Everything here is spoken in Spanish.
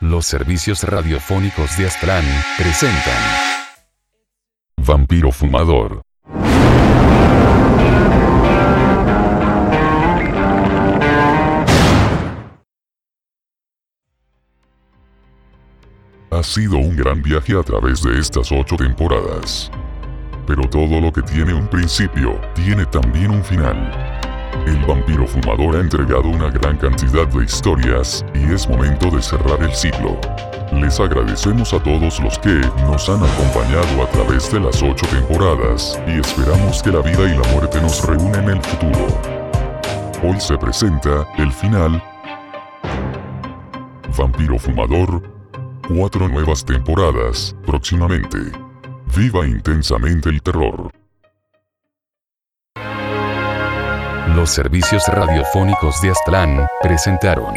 Los servicios radiofónicos de Aztlán presentan Vampiro Fumador. Ha sido un gran viaje a través de estas ocho temporadas. Pero todo lo que tiene un principio, tiene también un final. El vampiro fumador ha entregado una gran cantidad de historias, y es momento de cerrar el ciclo. Les agradecemos a todos los que nos han acompañado a través de las ocho temporadas, y esperamos que la vida y la muerte nos reúnan en el futuro. Hoy se presenta el final. Vampiro Fumador. Cuatro nuevas temporadas, próximamente. Viva intensamente el terror. Los servicios radiofónicos de Aztlán presentaron